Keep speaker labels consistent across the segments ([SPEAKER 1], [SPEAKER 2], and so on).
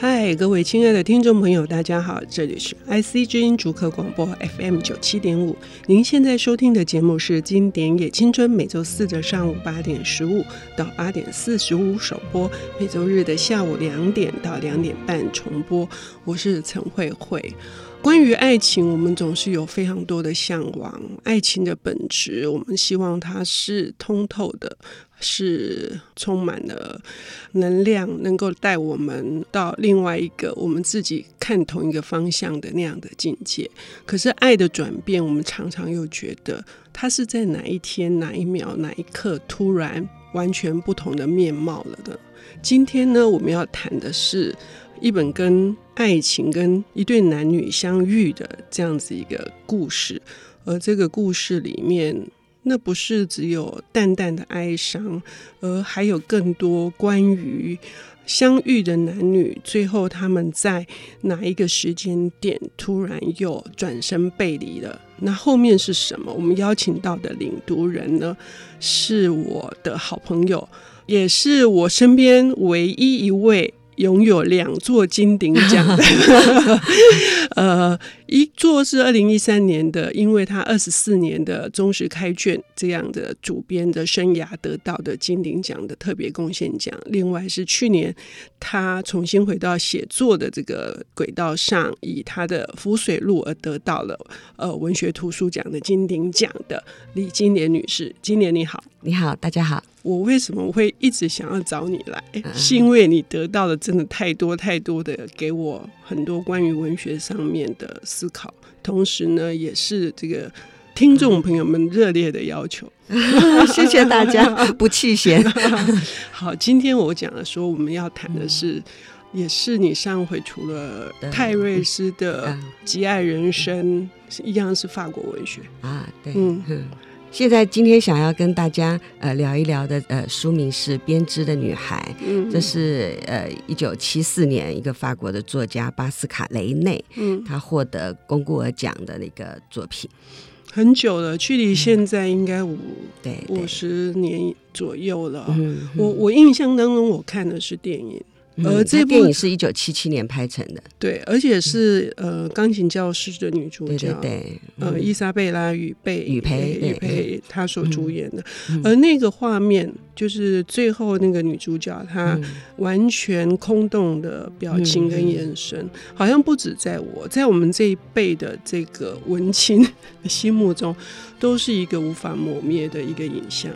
[SPEAKER 1] 嗨，各位亲爱的听众朋友，大家好，这里是 IC 之音竹科广播 FM 九七点五。您现在收听的节目是《经典也青春》，每周四的上午八点十五到八点四十五首播，每周日的下午两点到两点半重播。我是陈慧慧。关于爱情，我们总是有非常多的向往。爱情的本质，我们希望它是通透的。是充满了能量，能够带我们到另外一个我们自己看同一个方向的那样的境界。可是爱的转变，我们常常又觉得它是在哪一天、哪一秒、哪一刻突然完全不同的面貌了的。今天呢，我们要谈的是一本跟爱情、跟一对男女相遇的这样子一个故事，而这个故事里面。那不是只有淡淡的哀伤，而还有更多关于相遇的男女，最后他们在哪一个时间点突然又转身背离了？那后面是什么？我们邀请到的领读人呢，是我的好朋友，也是我身边唯一一位。拥有两座金鼎奖的，呃，一座是二零一三年的，因为他二十四年的忠实开卷这样的主编的生涯得到的金鼎奖的特别贡献奖，另外是去年他重新回到写作的这个轨道上，以他的《浮水路》而得到了呃文学图书奖的金鼎奖的李金莲女士。金莲你好，
[SPEAKER 2] 你好，大家好。
[SPEAKER 1] 我为什么会一直想要找你来？是因为你得到的真的太多太多的，给我很多关于文学上面的思考，同时呢，也是这个听众朋友们热烈的要求。
[SPEAKER 2] 谢谢大家，不弃嫌。
[SPEAKER 1] 好，今天我讲的说我们要谈的是，也是你上回除了泰瑞斯的《极爱人生》，一样是法国文学
[SPEAKER 2] 啊，对，嗯。现在今天想要跟大家呃聊一聊的呃书名是《编织的女孩》，嗯，这是呃一九七四年一个法国的作家巴斯卡雷内，嗯，他获得龚古尔奖的那个作品，
[SPEAKER 1] 很久了，距离现在应该五对五十年左右了。嗯，我我印象当中我看的是电影。
[SPEAKER 2] 呃，这部电影是一九七七年拍成的，
[SPEAKER 1] 对，而且是呃钢琴教师的女主角，
[SPEAKER 2] 对，对，对，
[SPEAKER 1] 呃伊莎贝拉雨贝
[SPEAKER 2] 雨培
[SPEAKER 1] 雨培她所主演的，而那个画面就是最后那个女主角她完全空洞的表情跟眼神，好像不止在我在我们这一辈的这个文青心目中，都是一个无法磨灭的一个影像。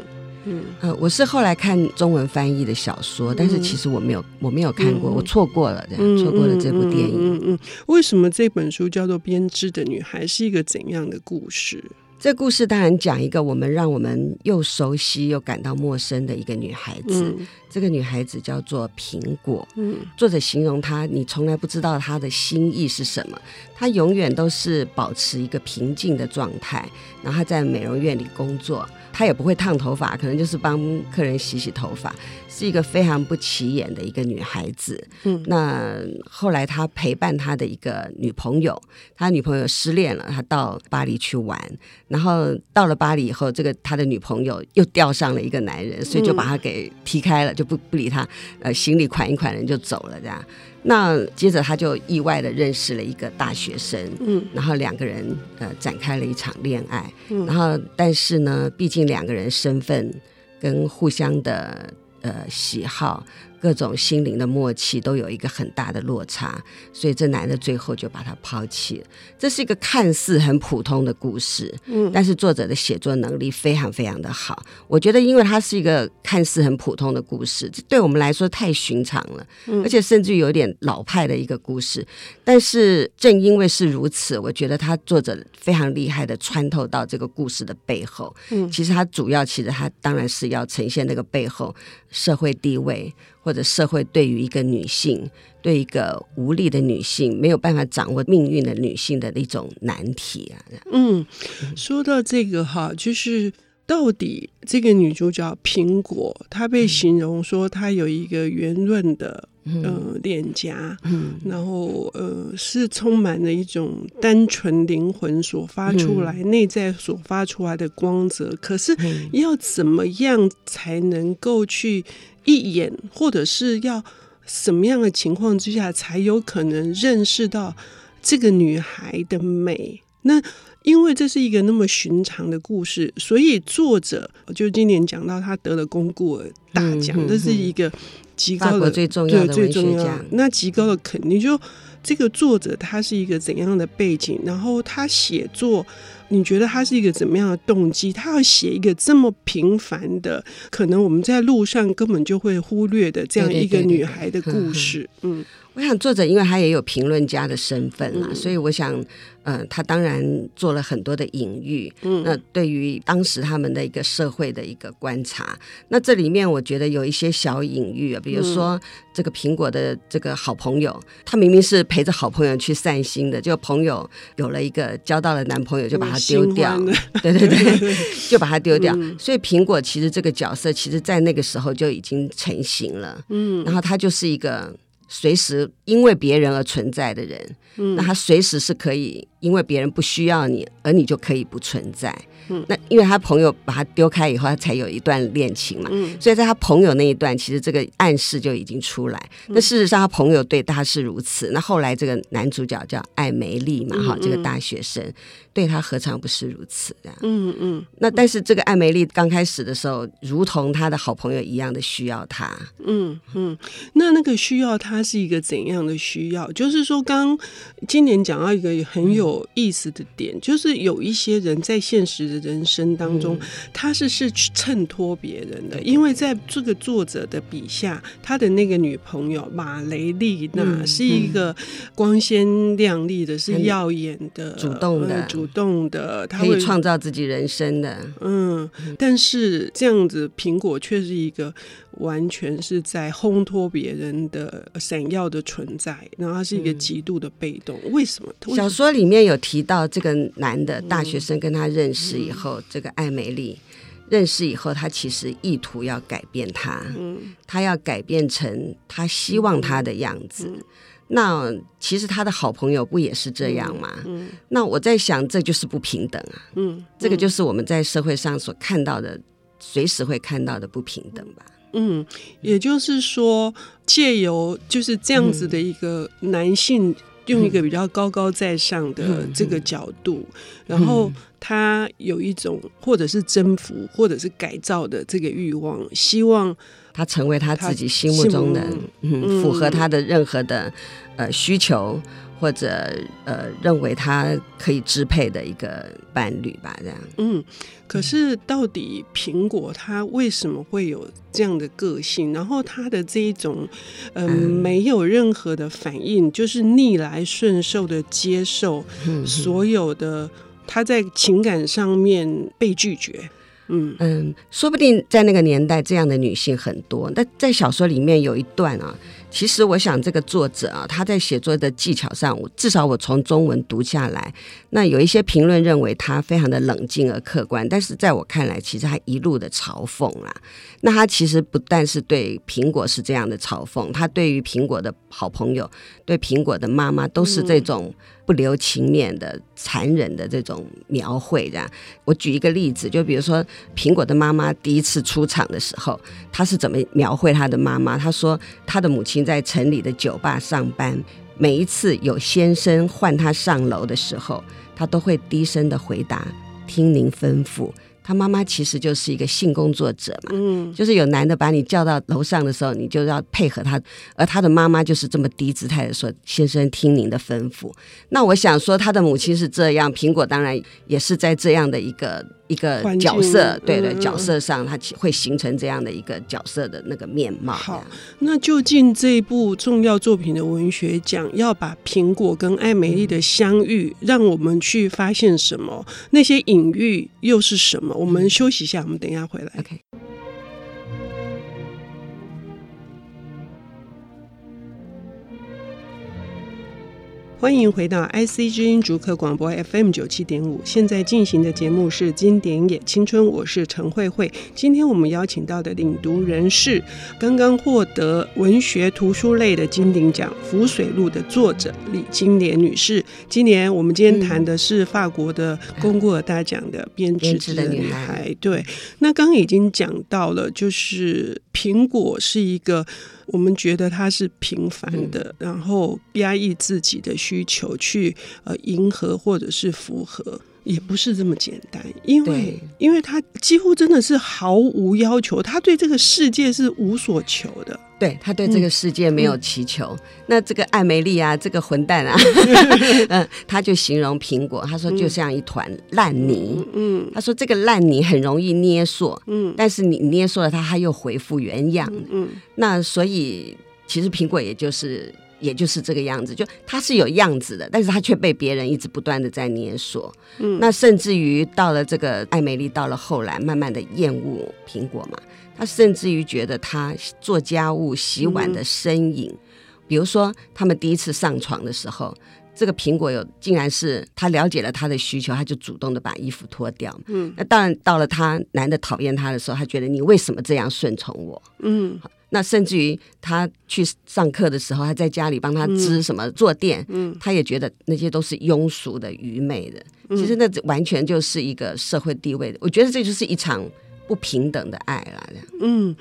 [SPEAKER 2] 嗯，呃，我是后来看中文翻译的小说，但是其实我没有，我没有看过，嗯、我错过了，这样错过了这部电影。嗯嗯，
[SPEAKER 1] 嗯，为什么这本书叫做《编织的女孩》？是一个怎样的故事？
[SPEAKER 2] 这故事当然讲一个我们让我们又熟悉又感到陌生的一个女孩子。嗯、这个女孩子叫做苹果。嗯，作者形容她，你从来不知道她的心意是什么。她永远都是保持一个平静的状态，然后她在美容院里工作。她也不会烫头发，可能就是帮客人洗洗头发，是一个非常不起眼的一个女孩子。嗯，那后来他陪伴他的一个女朋友，他女朋友失恋了，他到巴黎去玩，然后到了巴黎以后，这个他的女朋友又钓上了一个男人，所以就把他给踢开了，就不不理他，呃，行李款一款人就走了，这样。那接着他就意外的认识了一个大学生，嗯，然后两个人呃展开了一场恋爱，嗯，然后但是呢，毕竟两个人身份跟互相的呃喜好。各种心灵的默契都有一个很大的落差，所以这男的最后就把她抛弃了。这是一个看似很普通的故事，嗯，但是作者的写作能力非常非常的好。我觉得，因为它是一个看似很普通的故事，这对我们来说太寻常了，嗯，而且甚至有点老派的一个故事。但是正因为是如此，我觉得他作者非常厉害的穿透到这个故事的背后。嗯，其实他主要，其实他当然是要呈现那个背后社会地位。或者社会对于一个女性，对一个无力的女性，没有办法掌握命运的女性的一种难题啊。
[SPEAKER 1] 嗯，说到这个哈，就是到底这个女主角苹果，她被形容说她有一个圆润的呃脸颊，嗯，然后呃是充满了一种单纯灵魂所发出来、嗯、内在所发出来的光泽。可是要怎么样才能够去？一眼，或者是要什么样的情况之下才有可能认识到这个女孩的美？那因为这是一个那么寻常的故事，所以作者就今年讲到他得了龚古尔大奖，嗯、这是一个极高的
[SPEAKER 2] 最重要的最重要。
[SPEAKER 1] 那极高的肯定，就这个作者他是一个怎样的背景？然后他写作，你觉得他是一个怎么样的动机？他要写一个这么平凡的，可能我们在路上根本就会忽略的这样一个女孩的故事。嗯。
[SPEAKER 2] 我想作者，因为他也有评论家的身份啦，嗯、所以我想，嗯、呃，他当然做了很多的隐喻。嗯，那对于当时他们的一个社会的一个观察，那这里面我觉得有一些小隐喻啊，比如说这个苹果的这个好朋友，他明明是陪着好朋友去散心的，就朋友有了一个交到了男朋友，就把他丢掉，对对 对，就把它丢掉。嗯、所以苹果其实这个角色，其实在那个时候就已经成型了。嗯，然后他就是一个。随时因为别人而存在的人，嗯，那他随时是可以因为别人不需要你，而你就可以不存在。嗯，那因为他朋友把他丢开以后，他才有一段恋情嘛。嗯，所以在他朋友那一段，其实这个暗示就已经出来。那事实上，他朋友对他是如此。那后来这个男主角叫艾梅丽嘛，哈，这个大学生对他何尝不是如此？这样。嗯嗯。那但是这个艾梅丽刚开始的时候，如同他的好朋友一样的需要他。
[SPEAKER 1] 嗯嗯。那那个需要他是一个怎样的需要？就是说，刚今年讲到一个很有意思的点，就是有一些人在现实的人生当中，他是是去衬托别人的，因为在这个作者的笔下，他的那个女朋友马雷丽娜是一个光鲜亮丽的，是耀眼的、
[SPEAKER 2] 主动的、
[SPEAKER 1] 主动的，他
[SPEAKER 2] 可以创造自己人生的。
[SPEAKER 1] 嗯，但是这样子，苹果却是一个完全是在烘托别人的闪耀的存在，然后他是一个极度的被动。为什么？
[SPEAKER 2] 小说里面有提到这个男的大学生跟他认识以后，这个艾美丽认识以后，他其实意图要改变他，他要改变成他希望他的样子。那其实他的好朋友不也是这样吗？那我在想，这就是不平等啊。嗯，这个就是我们在社会上所看到的，随时会看到的不平等吧。
[SPEAKER 1] 嗯，也就是说，借由就是这样子的一个男性。用一个比较高高在上的这个角度，然后他有一种或者是征服，或者是改造的这个欲望，希望
[SPEAKER 2] 他成为他自己心目中的，嗯，符合他的任何的呃需求。或者呃，认为他可以支配的一个伴侣吧，这样。
[SPEAKER 1] 嗯，可是到底苹果他为什么会有这样的个性？然后他的这一种呃，嗯，没有任何的反应，就是逆来顺受的接受所有的他在情感上面被拒绝。嗯
[SPEAKER 2] 嗯，说不定在那个年代，这样的女性很多。那在小说里面有一段啊。其实我想，这个作者啊，他在写作的技巧上，至少我从中文读下来，那有一些评论认为他非常的冷静而客观，但是在我看来，其实他一路的嘲讽啦。那他其实不但是对苹果是这样的嘲讽，他对于苹果的好朋友，对苹果的妈妈，都是这种。不留情面的、残忍的这种描绘，这样。我举一个例子，就比如说苹果的妈妈第一次出场的时候，她是怎么描绘她的妈妈？她说，她的母亲在城里的酒吧上班，每一次有先生唤他上楼的时候，他都会低声的回答：“听您吩咐。”他妈妈其实就是一个性工作者嘛，嗯，就是有男的把你叫到楼上的时候，你就要配合他，而他的妈妈就是这么低姿态的说：“先生，听您的吩咐。”那我想说，他的母亲是这样，苹果当然也是在这样的一个。一个角色，对对，角色上，它会形成这样的一个角色的那个面貌。
[SPEAKER 1] 好，那究竟这一部重要作品的文学奖要把苹果跟艾美丽的相遇，让我们去发现什么？那些隐喻又是什么？我们休息一下，我们等一下回来。
[SPEAKER 2] OK。
[SPEAKER 1] 欢迎回到 IC 之音竹客广播 FM 九七点五，现在进行的节目是《经典也青春》，我是陈慧慧。今天我们邀请到的领读人是刚刚获得文学图书类的金鼎奖《浮水路》的作者李金莲女士。今年我们今天谈的是法国的龚古尔大奖的编织的女孩。对，那刚刚已经讲到了，就是苹果是一个。我们觉得他是平凡的，嗯、然后压抑自己的需求去呃迎合或者是符合。也不是这么简单，因为因为他几乎真的是毫无要求，他对这个世界是无所求的。
[SPEAKER 2] 对，他对这个世界没有祈求。嗯、那这个艾梅丽啊，这个混蛋啊，嗯，他就形容苹果，他说就像一团烂泥。嗯，他说这个烂泥很容易捏塑。嗯，但是你捏塑了它，它又恢复原样。嗯，那所以其实苹果也就是。也就是这个样子，就它是有样子的，但是它却被别人一直不断的在捏塑。嗯，那甚至于到了这个艾美丽，到了后来慢慢的厌恶苹果嘛，他甚至于觉得他做家务、洗碗的身影，嗯、比如说他们第一次上床的时候，这个苹果有竟然是他了解了他的需求，他就主动的把衣服脱掉。嗯，那当然到了他男的讨厌他的时候，他觉得你为什么这样顺从我？嗯。那甚至于他去上课的时候，他在家里帮他织什么坐垫，嗯，嗯，他也觉得那些都是庸俗的、愚昧的。其实那完全就是一个社会地位的。我觉得这就是一场不平等的爱了。
[SPEAKER 1] 嗯，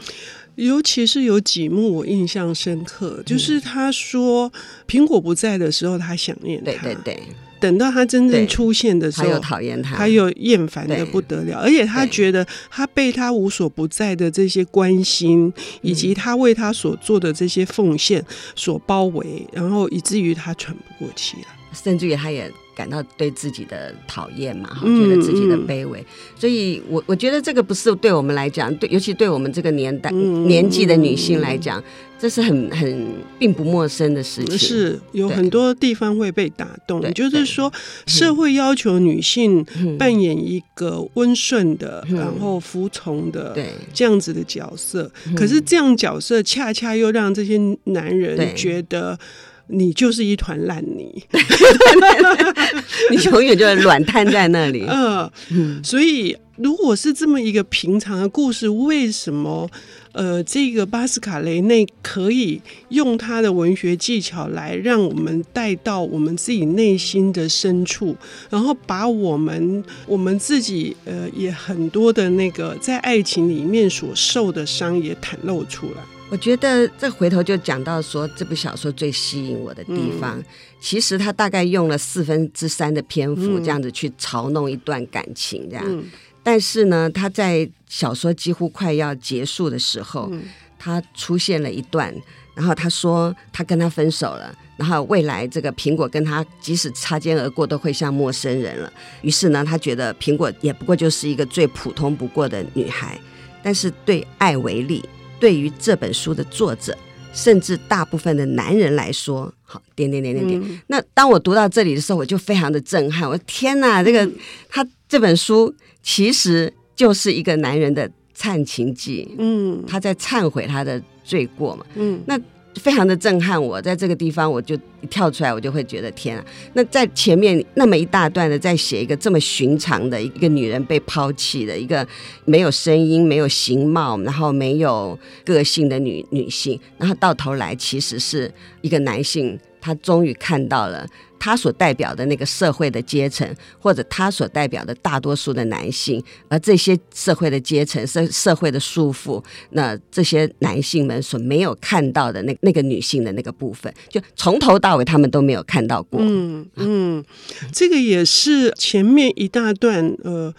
[SPEAKER 1] 尤其是有几幕我印象深刻，就是他说苹果不在的时候，他想念他。
[SPEAKER 2] 对对对。
[SPEAKER 1] 等到他真正出现的时候，
[SPEAKER 2] 他又讨厌他，
[SPEAKER 1] 他又厌烦的不得了，而且他觉得他被他无所不在的这些关心，以及他为他所做的这些奉献所包围，然后以至于他喘不过气了，
[SPEAKER 2] 甚至于他也。感到对自己的讨厌嘛，哈，觉得自己的卑微，所以我我觉得这个不是对我们来讲，对，尤其对我们这个年代、嗯、年纪的女性来讲，嗯、这是很很并不陌生的事情。
[SPEAKER 1] 是有很多地方会被打动，对就是说社会要求女性扮演一个温顺的，嗯、然后服从的，对。这样子的角色。嗯、可是这样角色恰恰又让这些男人觉得。你就是一团烂泥，
[SPEAKER 2] 你永远就是软瘫在那里。
[SPEAKER 1] 呃、嗯，所以如果是这么一个平常的故事，为什么呃，这个巴斯卡雷内可以用他的文学技巧来让我们带到我们自己内心的深处，然后把我们我们自己呃也很多的那个在爱情里面所受的伤也袒露出来。
[SPEAKER 2] 我觉得这回头就讲到说，这部小说最吸引我的地方，嗯、其实他大概用了四分之三的篇幅这样子去嘲弄一段感情，这样。嗯、但是呢，他在小说几乎快要结束的时候，嗯、他出现了一段，然后他说他跟他分手了，然后未来这个苹果跟他即使擦肩而过都会像陌生人了。于是呢，他觉得苹果也不过就是一个最普通不过的女孩，但是对艾维莉。对于这本书的作者，甚至大部分的男人来说，好点点点点点。嗯、那当我读到这里的时候，我就非常的震撼。我天哪，这个他这本书其实就是一个男人的忏情记。嗯，他在忏悔他的罪过嘛。嗯，那。非常的震撼我，在这个地方我就一跳出来，我就会觉得天啊！那在前面那么一大段的，在写一个这么寻常的一个女人被抛弃的一个没有声音、没有形貌，然后没有个性的女女性，然后到头来其实是一个男性，他终于看到了。他所代表的那个社会的阶层，或者他所代表的大多数的男性，而这些社会的阶层、社社会的束缚，那这些男性们所没有看到的那那个女性的那个部分，就从头到尾他们都没有看到过。
[SPEAKER 1] 嗯嗯，这个也是前面一大段，呃，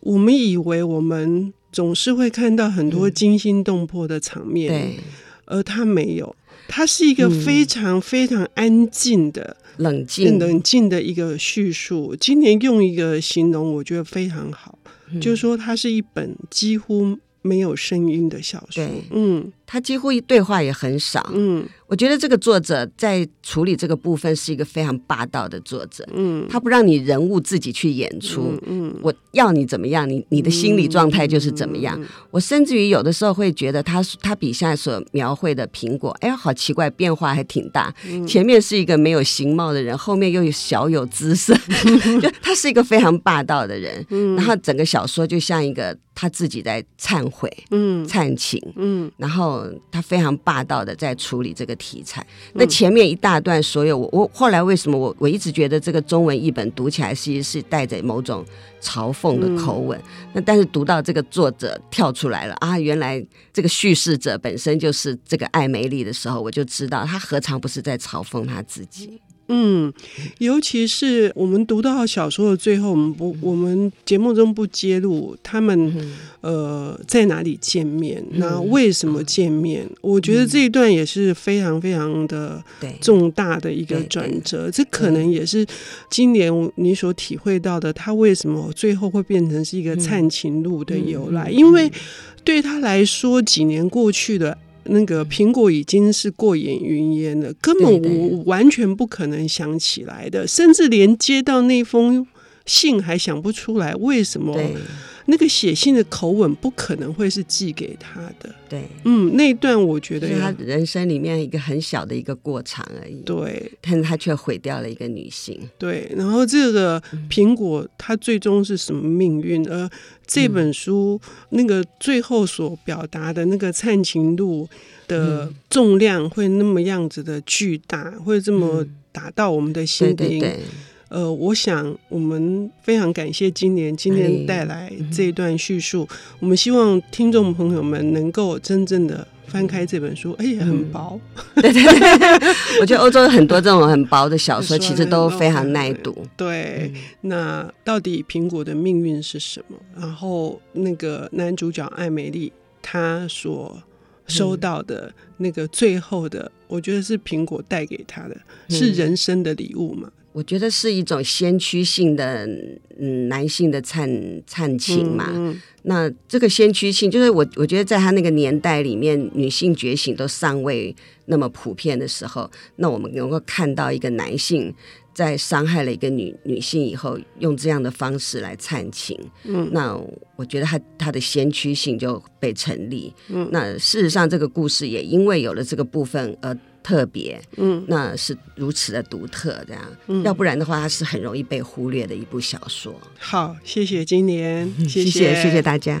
[SPEAKER 1] 我们以为我们总是会看到很多惊心动魄的场面，嗯、对，而他没有，他是一个非常非常安静的。
[SPEAKER 2] 冷静、
[SPEAKER 1] 冷静的一个叙述。今年用一个形容，我觉得非常好，嗯、就是说它是一本几乎没有声音的小
[SPEAKER 2] 说。嗯，它几乎对话也很少。嗯。我觉得这个作者在处理这个部分是一个非常霸道的作者，嗯，他不让你人物自己去演出，嗯，嗯，我要你怎么样，你你的心理状态就是怎么样。嗯嗯、我甚至于有的时候会觉得他他笔下所描绘的苹果，哎呀，好奇怪，变化还挺大。嗯、前面是一个没有形貌的人，后面又有小有姿色，嗯、就他是一个非常霸道的人。嗯，然后整个小说就像一个他自己在忏悔，嗯，忏情，嗯，然后后他非常霸道的在处理这个题材。那前面一大段，所有我我后来为什么我我一直觉得这个中文译本读起来其实是带着某种嘲讽的口吻。那但是读到这个作者跳出来了啊，原来这个叙事者本身就是这个艾梅丽的时候，我就知道他何尝不是在嘲讽他自己。
[SPEAKER 1] 嗯，尤其是我们读到小说的最后，我们不，我们节目中不揭露他们、嗯、呃在哪里见面，那、嗯、为什么见面、嗯？我觉得这一段也是非常非常的重大的一个转折。这可能也是今年你所体会到的，他为什么最后会变成是一个灿情路的由来、因为对他来说，几年过去了。那个苹果已经是过眼云烟了，根本我完全不可能想起来的，甚至连接到那封信还想不出来，为什么？那个写信的口吻不可能会是寄给他的。
[SPEAKER 2] 对，
[SPEAKER 1] 嗯，那一段我觉得
[SPEAKER 2] 是他人生里面一个很小的一个过场而已。
[SPEAKER 1] 对，
[SPEAKER 2] 但是他却毁掉了一个女性。
[SPEAKER 1] 对，然后这个苹果它最终是什么命运？而这本书那个最后所表达的那个灿情录的重量会那么样子的巨大，会这么打到我们的心灵。对对对呃，我想我们非常感谢今年今天带来这一段叙述，哎嗯。我们希望听众朋友们能够真正的翻开这本书，而且很薄。
[SPEAKER 2] 嗯、对对对，我觉得欧洲很多这种很薄的小说，其实都非常耐读。
[SPEAKER 1] 对，那到底苹果的命运是什么？然后那个男主角艾美丽，他所收到的那个最后的，我觉得是苹果带给他的，是人生的礼物嘛。
[SPEAKER 2] 我觉得是一种先驱性的，嗯，男性的灿灿情嘛。那这个先驱性，就是我我觉得在他那个年代里面，女性觉醒都尚未那么普遍的时候，那我们能够看到一个男性在伤害了一个女女性以后，用这样的方式来忏情。嗯，那我觉得他他的先驱性就被成立。嗯，那事实上这个故事也因为有了这个部分而。特别，嗯，那是如此的独特，这样，嗯，要不然的话，它是很容易被忽略的一部小说。
[SPEAKER 1] 好，谢谢金莲，谢谢，
[SPEAKER 2] 谢谢，谢谢大家。